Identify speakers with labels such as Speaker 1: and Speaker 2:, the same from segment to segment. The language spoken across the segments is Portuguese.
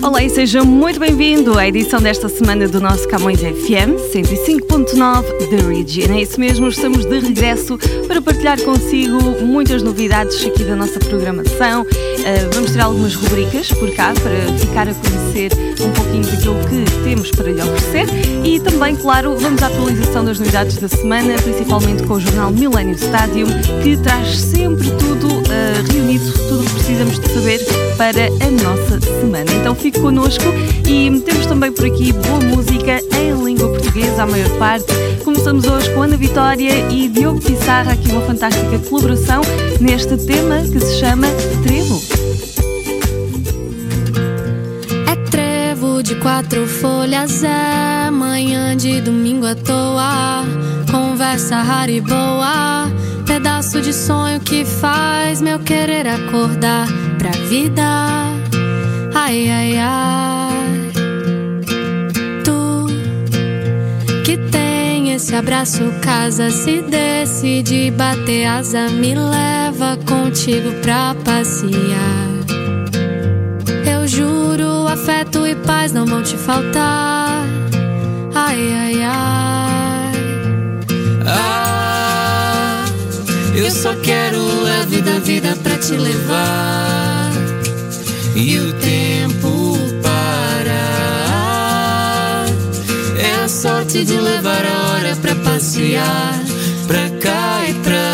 Speaker 1: Olá e seja muito bem-vindo à edição desta semana do nosso Camões FM 105.9 da Region. É isso mesmo, estamos de regresso para partilhar consigo muitas novidades aqui da nossa programação. Uh, vamos ter algumas rubricas por cá para ficar a conhecer um pouquinho daquilo que temos para lhe oferecer e também, claro, vamos à atualização das novidades da semana, principalmente com o jornal Millennium Stadium, que traz sempre tudo uh, reunido, tudo o que precisamos de saber para a nossa semana. Então fique connosco e temos também por aqui boa música em língua portuguesa, a maior parte. Começamos hoje com Ana Vitória e Diogo Pissarra, aqui uma fantástica colaboração neste tema que se chama Trevo.
Speaker 2: É trevo de quatro folhas, é manhã de domingo à toa. Conversa rara e boa, pedaço de sonho que faz meu querer acordar pra vida. Ai, ai, ai. Tu que tem esse abraço, casa, se decide bater asa, me leva contigo pra passear. Eu juro, afeto e paz não vão te faltar. Ai, ai, ai.
Speaker 3: Ah, eu só quero a vida, vida pra te levar. E o tempo de levar a hora pra passear. Pra cá e pra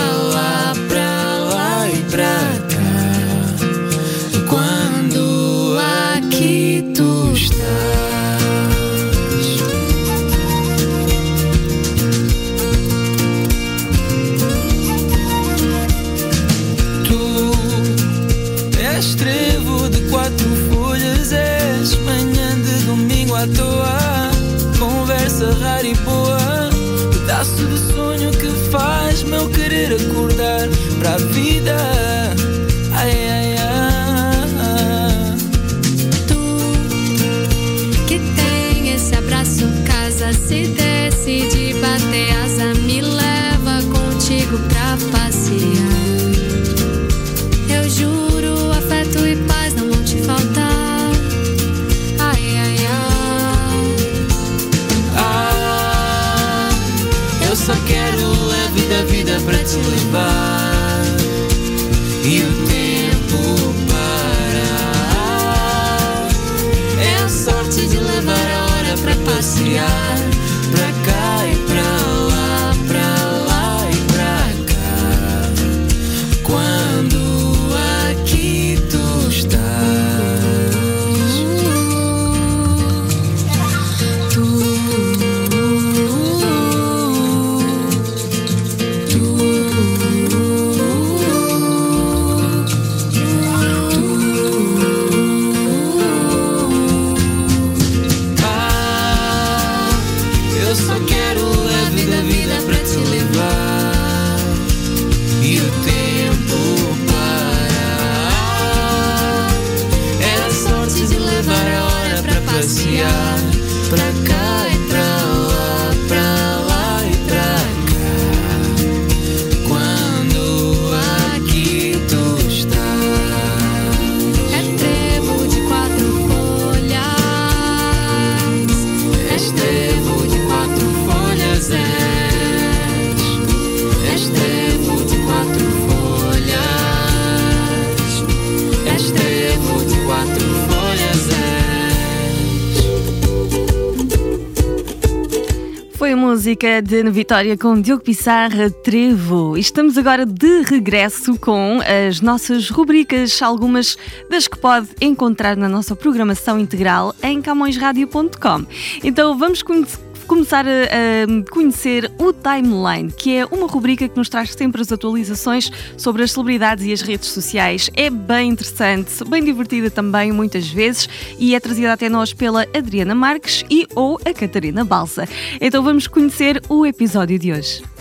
Speaker 3: e boa, pedaço de sonho que faz meu querer acordar para a vida.
Speaker 1: Música de Ana Vitória com Diogo Pissarra, Trevo. Estamos agora de regresso com as nossas rubricas, algumas das que pode encontrar na nossa programação integral em camõesradio.com. Então vamos conhecer começar a, a conhecer o Timeline, que é uma rubrica que nos traz sempre as atualizações sobre as celebridades e as redes sociais. É bem interessante, bem divertida também, muitas vezes, e é trazida até nós pela Adriana Marques e ou a Catarina Balsa. Então vamos conhecer o episódio de hoje.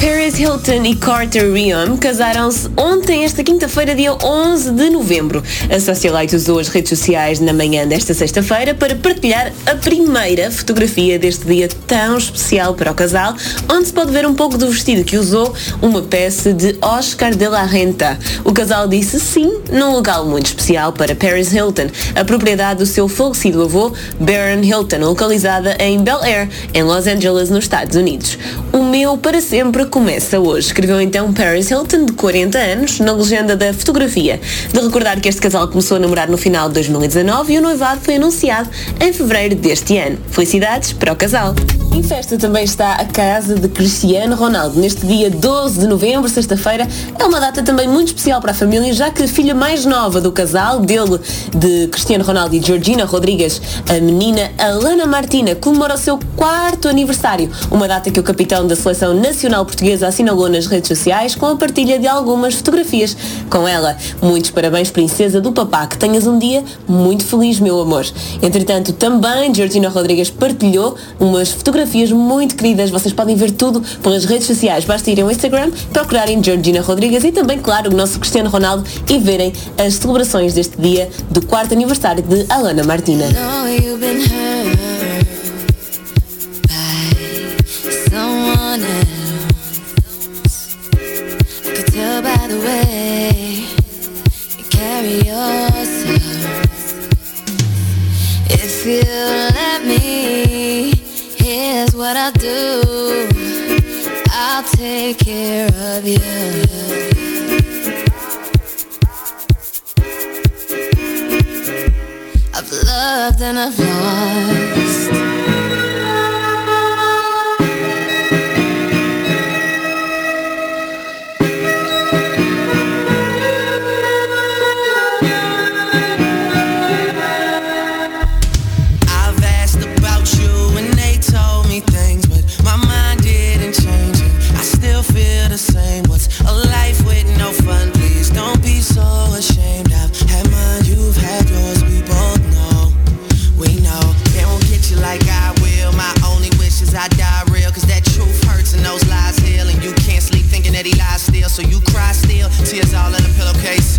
Speaker 4: Paris Hilton e Carter Riom casaram-se ontem, esta quinta-feira, dia 11 de novembro. A Socialite usou as redes sociais na manhã desta sexta-feira para partilhar a primeira fotografia deste dia tão especial para o casal, onde se pode ver um pouco do vestido que usou, uma peça de Oscar de la Renta. O casal disse sim num local muito especial para Paris Hilton, a propriedade do seu falecido avô, Baron Hilton, localizada em Bel Air, em Los Angeles, nos Estados Unidos. O meu para sempre começa hoje, escreveu então Paris Hilton, de 40 anos, na legenda da fotografia. De recordar que este casal começou a namorar no final de 2019 e o noivado foi anunciado em fevereiro deste ano. Felicidades para o casal. Em festa também está a casa de Cristiano Ronaldo. Neste dia 12 de novembro, sexta-feira, é uma data também muito especial para a família, já que a filha mais nova do casal, dele, de Cristiano Ronaldo e Georgina Rodrigues, a menina Alana Martina, comemora o seu quarto aniversário. Uma data que o capitão da seleção nacional portuguesa assinalou nas redes sociais com a partilha de algumas fotografias com ela. Muitos parabéns, princesa do papá, que tenhas um dia muito feliz, meu amor. Entretanto, também Georgina Rodrigues partilhou umas fotografias muito queridas. Vocês podem ver tudo pelas redes sociais. Basta irem ao Instagram, procurarem Georgina Rodrigues e também, claro, o nosso Cristiano Ronaldo e verem as celebrações deste dia do quarto aniversário de Alana Martina.
Speaker 5: If what I'll do. I'll take care of you. I've loved and I've lost.
Speaker 6: I die real, cause that truth hurts and those lies heal. And you can't sleep thinking that he lies still, so you cry still. Tears all in a pillowcase.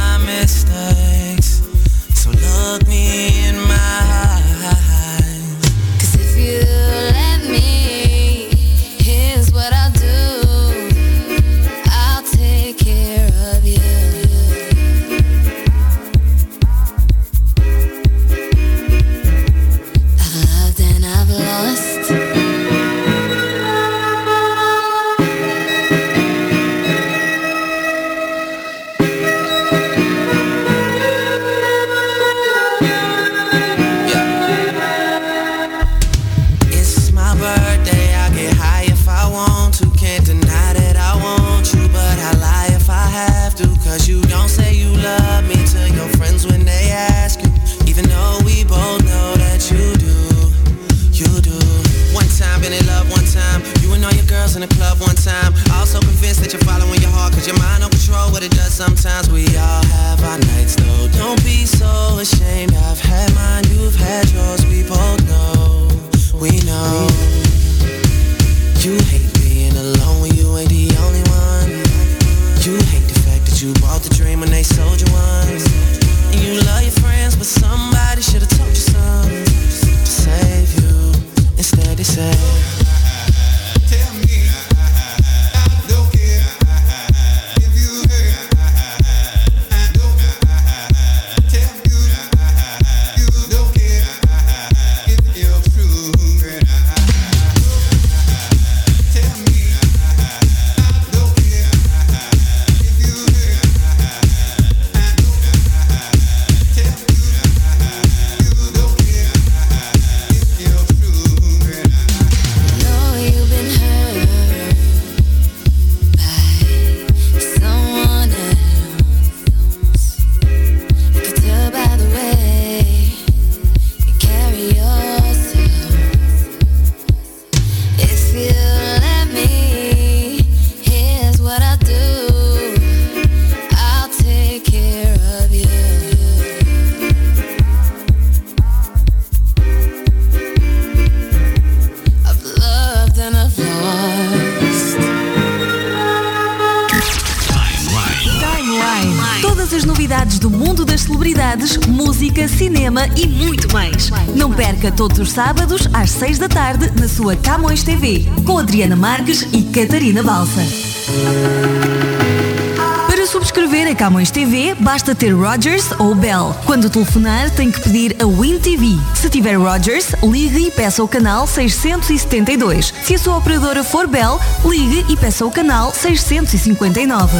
Speaker 6: mistakes. So look me when they sold you one. And you love your friends, but somebody should've told you something to save you. Instead they say.
Speaker 4: Perca todos os sábados às 6 da tarde na sua Camões TV, com Adriana Marques e Catarina Balsa. Para subscrever a Camões TV, basta ter Rogers ou Bell. Quando telefonar, tem que pedir a Win TV. Se tiver Rogers, ligue e peça o canal 672. Se a sua operadora for Bell, ligue e peça o canal 659.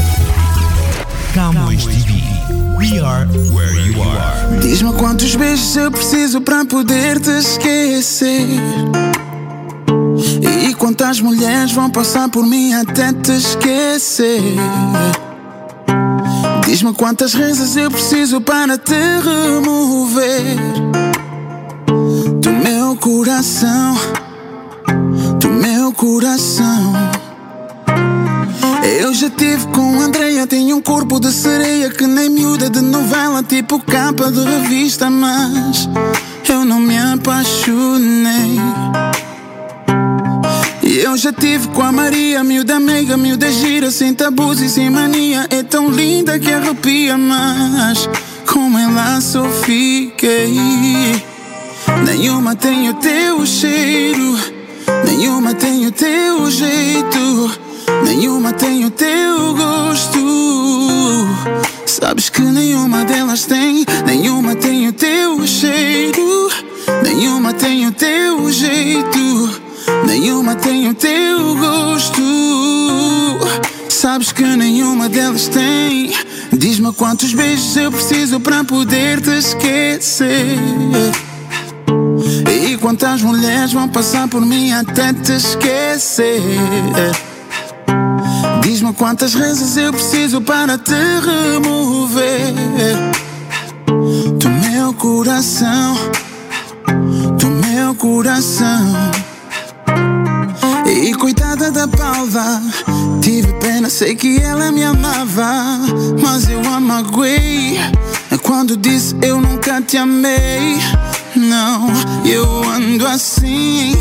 Speaker 7: Camões TV. We are where you are.
Speaker 8: Diz-me quantos beijos eu preciso para poder te esquecer. E quantas mulheres vão passar por mim até te esquecer. Diz-me quantas rezas eu preciso para te remover do meu coração, do meu coração. Eu já tive com Andreia, tem um corpo de sereia que nem miúda de novela, tipo capa de revista, mas eu não me apaixonei. E eu já tive com a Maria, miúda meiga, miúda gira, sem tabus e sem mania. É tão linda que arrepia, mas com ela só fiquei. Nenhuma tem o teu cheiro, nenhuma tem o teu jeito, nenhuma tem o teu gosto. Sabes que nenhuma delas tem, nenhuma tem o teu cheiro, nenhuma tem o teu jeito, nenhuma tem o teu gosto. Sabes que nenhuma delas tem. Diz-me quantos beijos eu preciso para poder te esquecer. E quantas mulheres vão passar por mim até te esquecer? Quantas rezas eu preciso para te remover do meu coração, do meu coração. E coitada da palva, tive pena, sei que ela me amava, mas eu a magoei quando disse eu nunca te amei. Não, eu ando assim,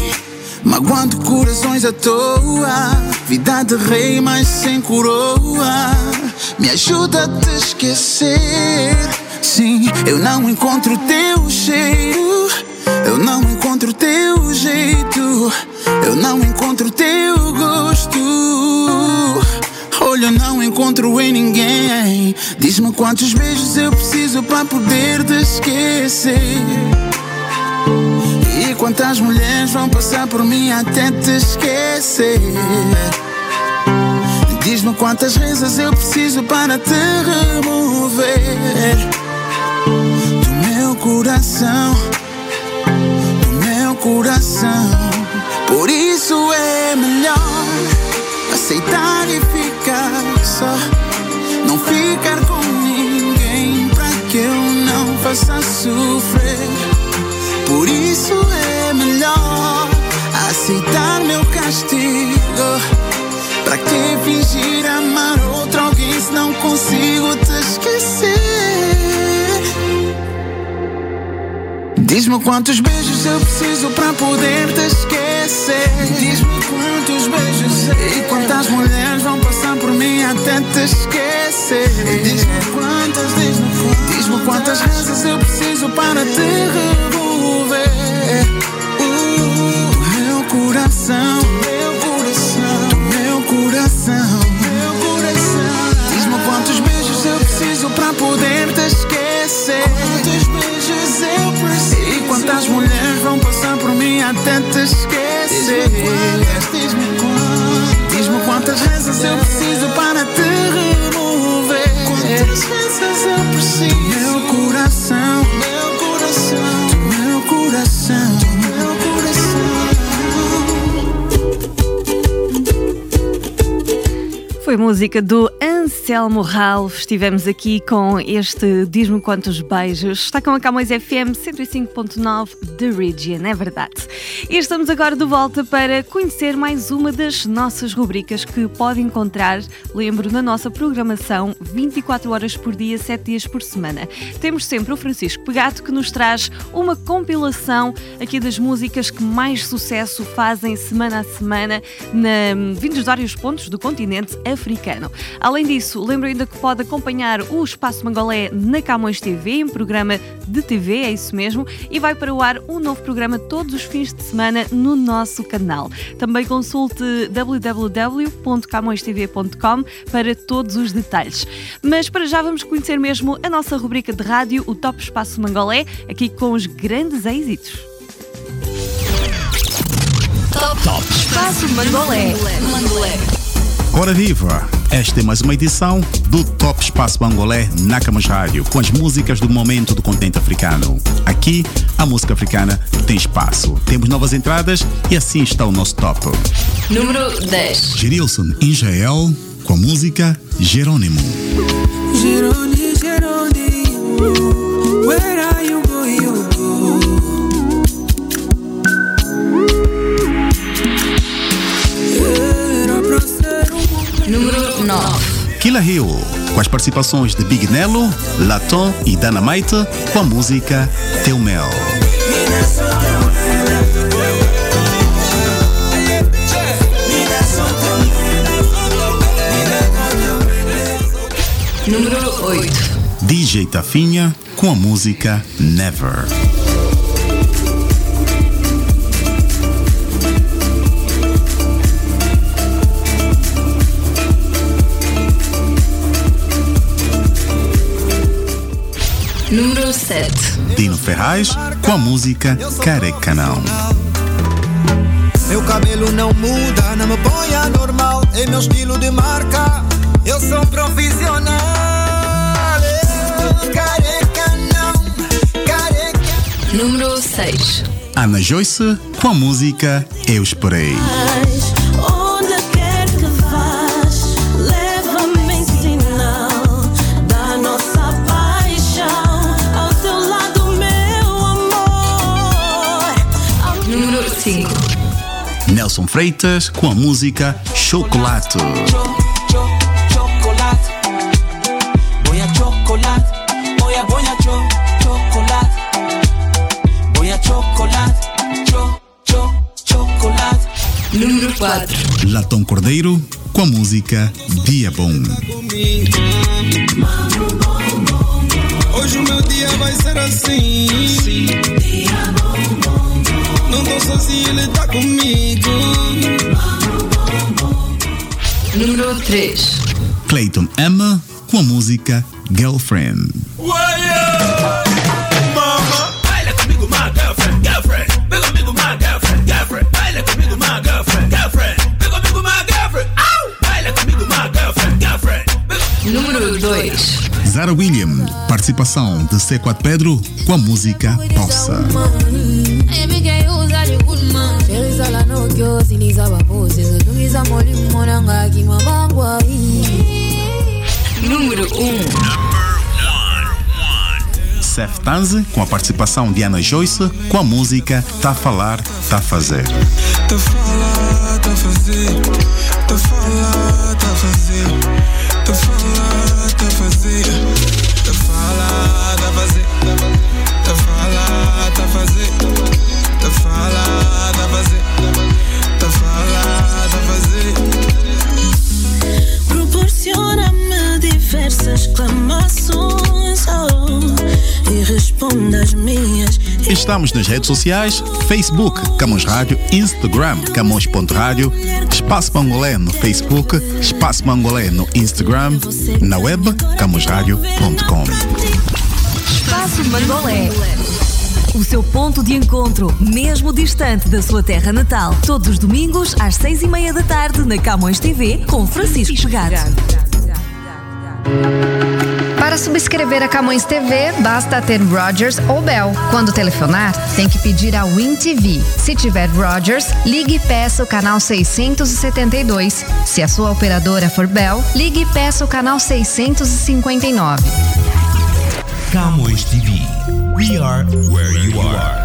Speaker 8: magoando corações à toa. Vida de rei, mas sem coroa. Me ajuda a te esquecer. Sim, eu não encontro teu cheiro. Eu não encontro teu jeito. Eu não encontro teu gosto. Olha, eu não encontro em ninguém. Diz-me quantos beijos eu preciso para poder te esquecer. Quantas mulheres vão passar por mim até te esquecer. Diz-me quantas rezas eu preciso para te remover do meu coração, do meu coração. Por isso é melhor aceitar e ficar só, não ficar com ninguém para que eu não faça sofrer. Por isso é melhor aceitar meu castigo. Pra que fingir amar outro alguém se não consigo te esquecer? Diz-me quantos beijos eu preciso pra poder te esquecer. Diz-me quantos beijos e quantas mulheres vão passar por mim até te esquecer. Diz-me quantas, diz-me quantas, diz-me quantas vezes eu preciso para te Uh, meu coração, meu coração, meu coração, meu coração. Diz-me quantos beijos eu preciso pra poder te esquecer. Quantos beijos eu preciso? E quantas mulheres vão passar por mim até te esquecer? Diz-me quantas, diz-me quantas vezes eu preciso para te remover. Quantas vezes eu
Speaker 1: Foi música do Anselmo Ralph. Estivemos aqui com este Diz-me Quantos Beijos. Está com a Camões FM 105.9 The Region, é verdade. E estamos agora de volta para conhecer mais uma das nossas rubricas que pode encontrar, lembro, na nossa programação 24 horas por dia, 7 dias por semana. Temos sempre o Francisco Pegato que nos traz uma compilação aqui das músicas que mais sucesso fazem semana a semana, na, vindos de vários pontos do continente africano. Além disso, lembro ainda que pode acompanhar o Espaço Mangolé na Camões TV, em programa de TV, é isso mesmo, e vai para o ar um novo programa todos os fins de semana no nosso canal. Também consulte www.camõestv.com para todos os detalhes. Mas para já vamos conhecer mesmo a nossa rubrica de rádio, o Top Espaço Mangolé, aqui com os grandes êxitos.
Speaker 4: Top Espaço Mangolé. Mangolé.
Speaker 7: Ora viva! Esta é mais uma edição do Top Espaço Bangolé na Camas Rádio, com as músicas do momento do continente africano. Aqui, a música africana tem espaço. Temos novas entradas e assim está o nosso top.
Speaker 4: Número 10.
Speaker 7: Gerilson Israel com a música Jerônimo.
Speaker 3: Geroni, Geroni,
Speaker 7: Killa Hill, com as participações de Big Nello, Laton e Dynamite, com a música Teu Mel.
Speaker 4: Número 8.
Speaker 7: DJ Tafinha, com a música Never.
Speaker 4: Número 7.
Speaker 7: Dino Ferraz, com a música Careca Não.
Speaker 9: Meu cabelo não muda, não me põe anormal. É meu estilo de marca, eu sou profissional. Eu, Careca não, careca.
Speaker 4: Número 6.
Speaker 7: Ana Joyce, com a música Eu Esperei. Nelson Freitas, com a música Chocolate.
Speaker 4: Número 4.
Speaker 7: Latom Cordeiro, com a música Dia Bom.
Speaker 3: Hoje o meu dia vai ser assim. Não tô sozinho, ele tá comigo.
Speaker 4: Número 3.
Speaker 7: Clayton Emma, com a música Girlfriend.
Speaker 3: Baila comigo, my girlfriend, girlfriend. Comigo, my girlfriend, girlfriend. Baila comigo, my girlfriend, girlfriend. Comigo, my girlfriend. Au! Baila comigo, my girlfriend, girlfriend.
Speaker 4: Número 2.
Speaker 7: Zara William, participação de C4 Pedro, com a música Possa.
Speaker 4: Número 1.
Speaker 7: Seth Tanze, com a participação de Ana Joyce, com a música Tá Falar, Tá Fazer.
Speaker 3: Tá falar, tá fazer. Tá falar, tá fazer. Tá falar, tá fazer. Tá falar, tá fazer. Tá falar, tá fazer. Tá falar, tá fazer. Tá falar, tá fazer.
Speaker 10: Proporciona-me diversas exclamações oh, e responde às minhas.
Speaker 7: Estamos nas redes sociais, Facebook, Camões Rádio, Instagram, Camões.rádio, Espaço Mangolé no Facebook, Espaço Mangolé no Instagram, na web, camõesradio.com.
Speaker 4: Espaço Mangolé. O seu ponto de encontro, mesmo distante da sua terra natal. Todos os domingos, às seis e meia da tarde, na Camões TV, com Francisco Pegado.
Speaker 11: Para subscrever a Camões TV, basta ter Rogers ou Bell. Quando telefonar, tem que pedir a Win TV. Se tiver Rogers, ligue e peça o canal 672. Se a sua operadora for Bell, ligue e peça o canal 659.
Speaker 7: Camões TV. We are where you are.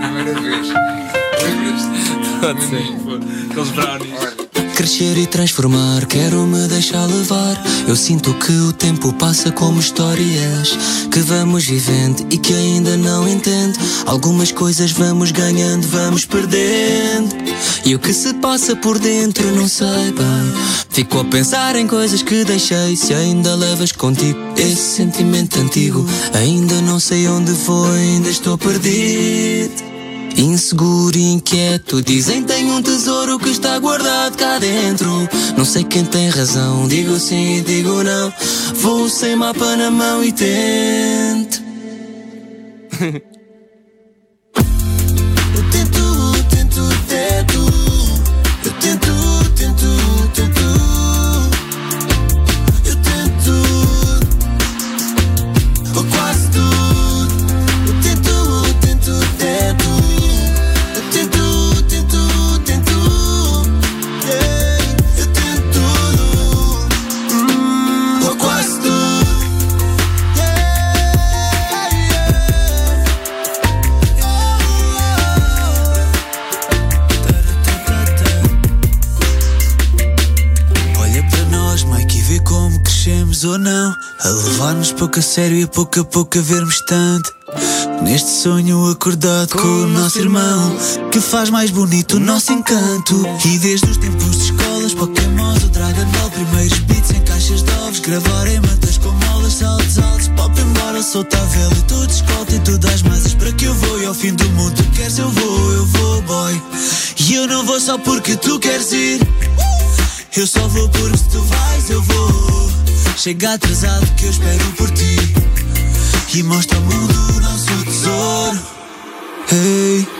Speaker 12: Primeira vez. Pode ser. Aqueles brownies. Crescer e transformar, quero me deixar levar. Eu sinto que o tempo passa como histórias que vamos vivendo e que ainda não entendo. Algumas coisas vamos ganhando, vamos perdendo. E o que se passa por dentro não sei bem. Fico a pensar em coisas que deixei. Se ainda levas contigo esse sentimento antigo, ainda não sei onde foi, ainda estou perdido. Inseguro e inquieto, dizem tem um tesouro que está guardado cá dentro. Não sei quem tem razão, digo sim e digo não. Vou sem mapa na mão e tento. ou
Speaker 13: não. A levar-nos pouco a sério e a pouco a pouco a vermos tanto. Neste sonho acordado com, o nosso irmão, que faz mais bonito o nosso encanto. E desde os tempos de escolas, Pokémons, o Dragon Ball, primeiros beats em caixas de ovos, gravar em matas com molas, saltos altos, pop embora, solta a vela e tudo escolta e tudo às masas para que eu vou. E ao fim do mundo, tu queres, eu vou, eu vou, boy. E eu não vou só porque tu queres ir. Eu só vou porque se tu vais eu vou Chega atrasado que eu espero por ti. E mostra ao mundo o nosso tesouro. Hey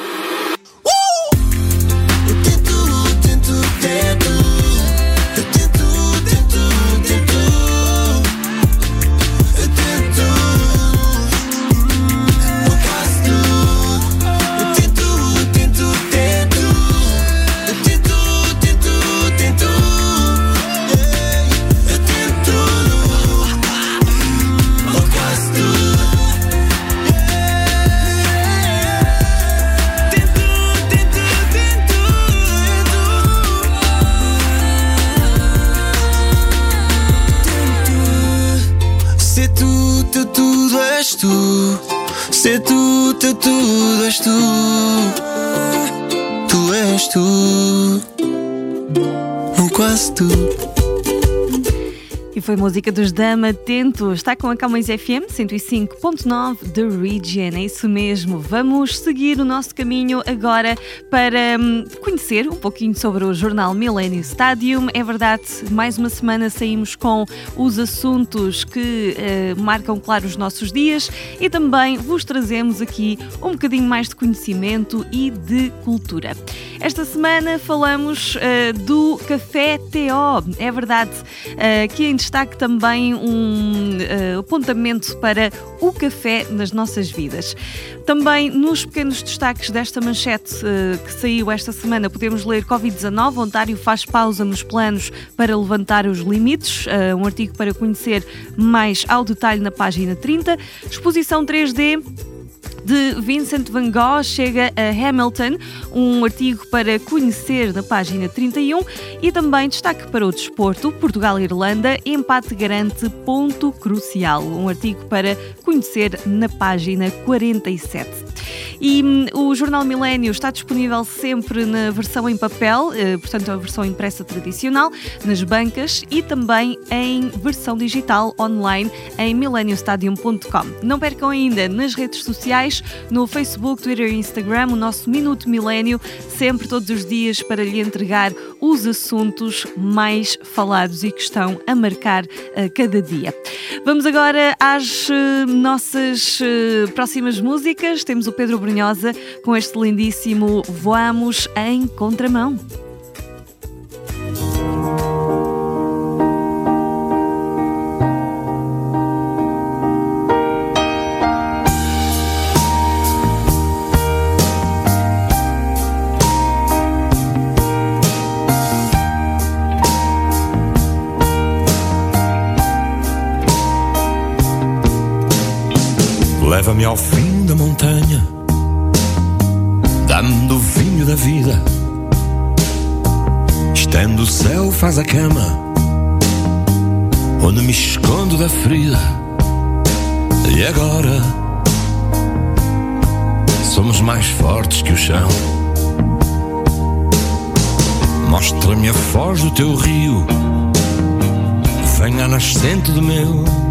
Speaker 13: Um quase tu
Speaker 1: E foi música dos Dama Tento. Está com a Camões FM 105.9 The Region. É isso mesmo. Vamos seguir o nosso caminho agora para hum, conhecer um pouquinho sobre o jornal Millennium Stadium. É verdade, mais uma semana saímos com os assuntos que eh, marcam, claro, os nossos dias e também vos trazemos aqui um bocadinho mais de conhecimento e de cultura. Esta semana falamos eh, do Café TO. É verdade, eh, aqui em destaque também um eh, apontamento para o café nas nossas vidas. Também nos pequenos destaques desta manchete eh, que saiu esta semana, podemos ler Covid-19, Ontário faz pausa nos planos para levantar os limites, eh, um artigo para conhecer mais ao detalhe na página 30. Exposição 3D de Vincent Van Gogh chega a Hamilton, um artigo para conhecer na página 31 e também destaque para o desporto, Portugal-Irlanda, empate garante ponto crucial, um artigo para conhecer na página 47. E hum, o Jornal Milênio está disponível sempre na versão em papel, eh, portanto a versão impressa tradicional, nas bancas e também em versão digital online em mileniostadium.com. Não percam ainda nas redes sociais, no Facebook, Twitter e Instagram, o nosso Minuto Milênio, sempre todos os dias para lhe entregar os assuntos mais falados e que estão a marcar eh, cada dia. Vamos agora às eh, nossas eh, próximas músicas. Temos o Pedro Brunhosa com este lindíssimo Voamos em Contramão.
Speaker 14: Leva-me ao fim da montanha, dá-me do vinho da vida. Tendo o céu faz a cama Onde me escondo da ferida. E agora Somos mais fortes que o chão. Mostra-me a foz do teu rio Venha a nascente do meu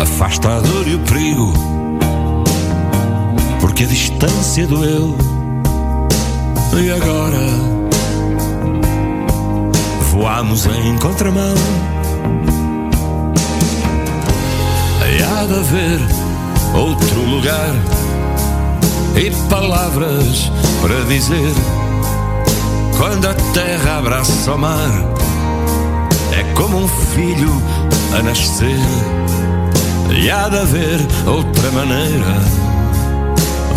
Speaker 14: Afasta a dor e o perigo. Porque a distância doeu. E agora? Voamos em contramão. Há de haver outro lugar E palavras para dizer. Quando a terra abraça o mar É como um filho a nascer E há de haver outra maneira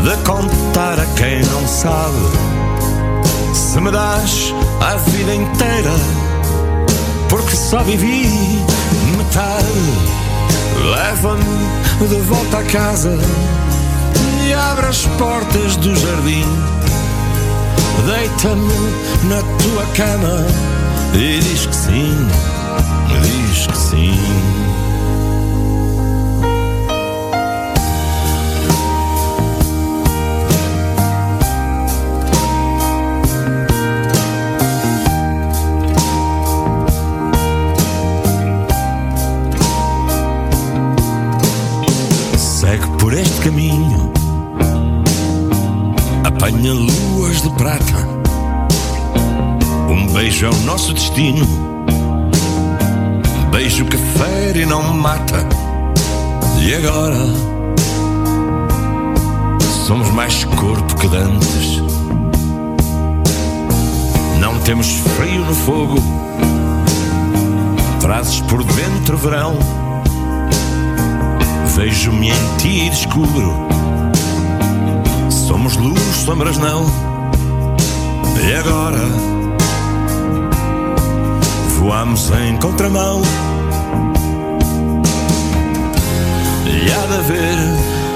Speaker 14: De contar a quem não sabe. Se me das a vida inteira Porque só vivi metade Leva-me de volta a casa E abre as portas do jardim. Deita-me na tua cama E diz que sim, diz que sim beijo é o nosso destino. Beijo que fere e não mata. E agora? Somos mais corpo que dantes. Não temos frio no fogo. Trazes por dentro verão. Vejo-me em ti e descubro. Somos luz, sombras não. E agora Voamos em contramão. E há de haver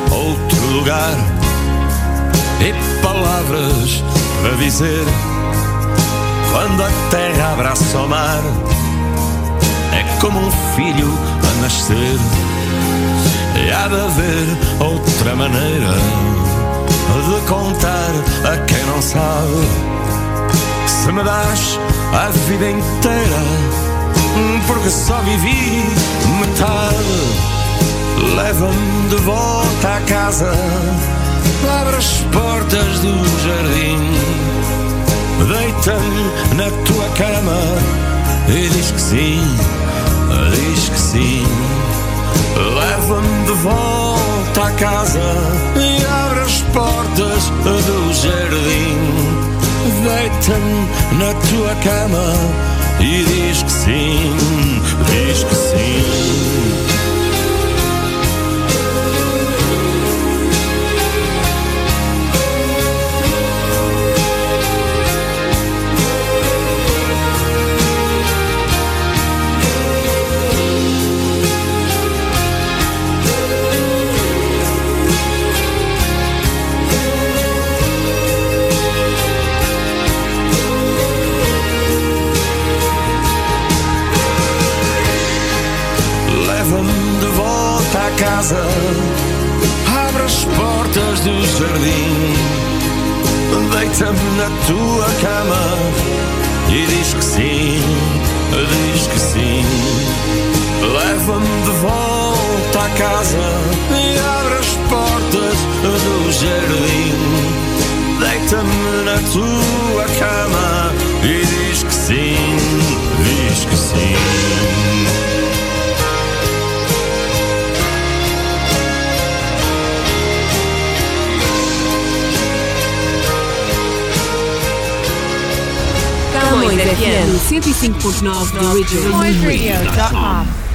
Speaker 14: outro lugar E palavras para dizer. Quando a terra abraça o mar É como um filho a nascer. E há de haver outra maneira de contar a quem não sabe. Me das a vida inteira, porque só vivi metade, leva-me de volta à casa, abre as portas do jardim, deita-me na tua cama e diz que sim, diz que sim. Leva-me de volta à casa e abre as portas do jardim. Deita-me na tua cama e diz que sim, diz que sim. Do jardim. Deita-me na tua cama E diz que sim, diz que sim. Leva-me de volta à casa E abre as portas do jardim. Deita-me na tua cama E diz que sim, diz que sim
Speaker 4: Camões FM 105.9 The.
Speaker 1: CamõesRadio.com.